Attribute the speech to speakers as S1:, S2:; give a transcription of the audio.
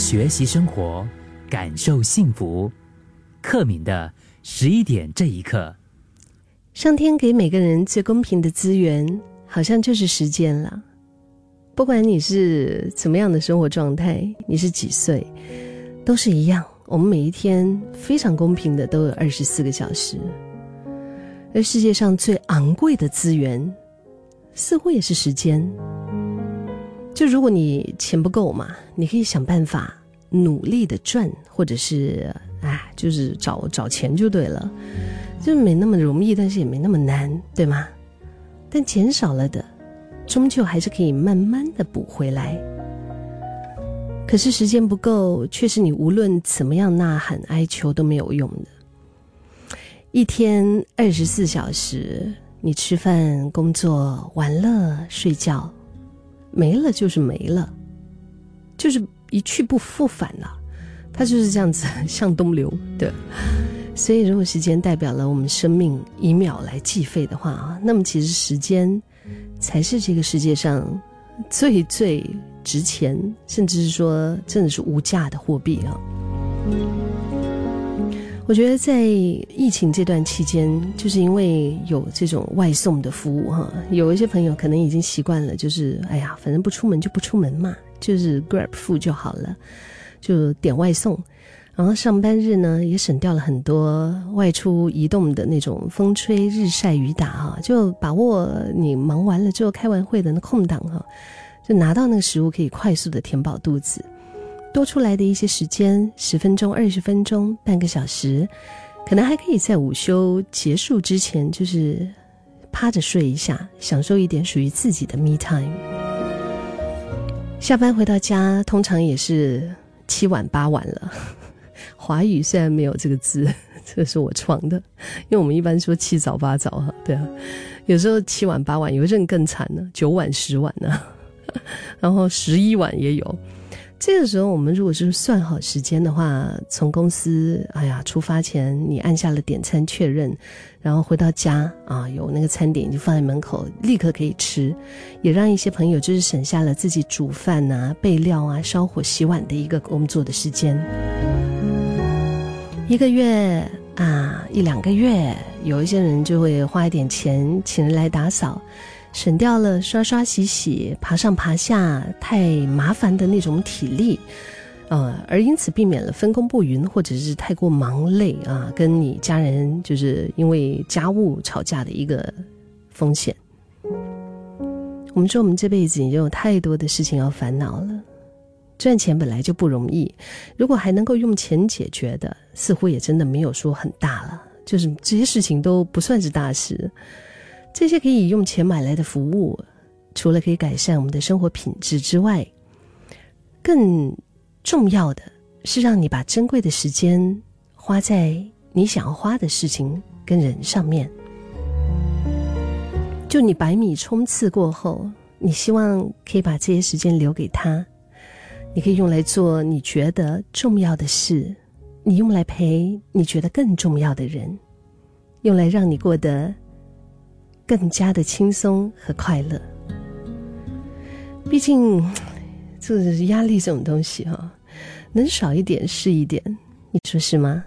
S1: 学习生活，感受幸福。克敏的十一点这一刻，
S2: 上天给每个人最公平的资源，好像就是时间了。不管你是怎么样的生活状态，你是几岁，都是一样。我们每一天非常公平的都有二十四个小时。而世界上最昂贵的资源，似乎也是时间。就如果你钱不够嘛，你可以想办法努力的赚，或者是哎，就是找找钱就对了，就没那么容易，但是也没那么难，对吗？但钱少了的，终究还是可以慢慢的补回来。可是时间不够，却是你无论怎么样呐喊哀求都没有用的。一天二十四小时，你吃饭、工作、玩乐、睡觉。没了就是没了，就是一去不复返了，它就是这样子 向东流的。所以，如果时间代表了我们生命以秒来计费的话啊，那么其实时间才是这个世界上最最值钱，甚至是说真的是无价的货币啊。我觉得在疫情这段期间，就是因为有这种外送的服务哈，有一些朋友可能已经习惯了，就是哎呀，反正不出门就不出门嘛，就是 Grab 付就好了，就点外送，然后上班日呢也省掉了很多外出移动的那种风吹日晒雨打哈，就把握你忙完了之后开完会的那空档哈，就拿到那个食物可以快速的填饱肚子。多出来的一些时间，十分钟、二十分钟、半个小时，可能还可以在午休结束之前，就是趴着睡一下，享受一点属于自己的 me time。下班回到家，通常也是七晚八晚了。华语虽然没有这个字，这是我创的，因为我们一般说七早八早哈，对啊，有时候七晚八晚，有一阵更惨呢，九晚十晚呢，然后十一晚也有。这个时候，我们如果是算好时间的话，从公司哎呀出发前，你按下了点餐确认，然后回到家啊，有那个餐点已经放在门口，立刻可以吃，也让一些朋友就是省下了自己煮饭啊、备料啊、烧火洗碗的一个工作的时间。一个月啊，一两个月，有一些人就会花一点钱请人来打扫。省掉了刷刷洗洗、爬上爬下太麻烦的那种体力，呃，而因此避免了分工不匀或者是太过忙累啊，跟你家人就是因为家务吵架的一个风险。我们说，我们这辈子已经有太多的事情要烦恼了，赚钱本来就不容易，如果还能够用钱解决的，似乎也真的没有说很大了，就是这些事情都不算是大事。这些可以用钱买来的服务，除了可以改善我们的生活品质之外，更重要的是让你把珍贵的时间花在你想要花的事情跟人上面。就你百米冲刺过后，你希望可以把这些时间留给他，你可以用来做你觉得重要的事，你用来陪你觉得更重要的人，用来让你过得。更加的轻松和快乐。毕竟，这压力这种东西哈，能少一点是一点，你说是吗？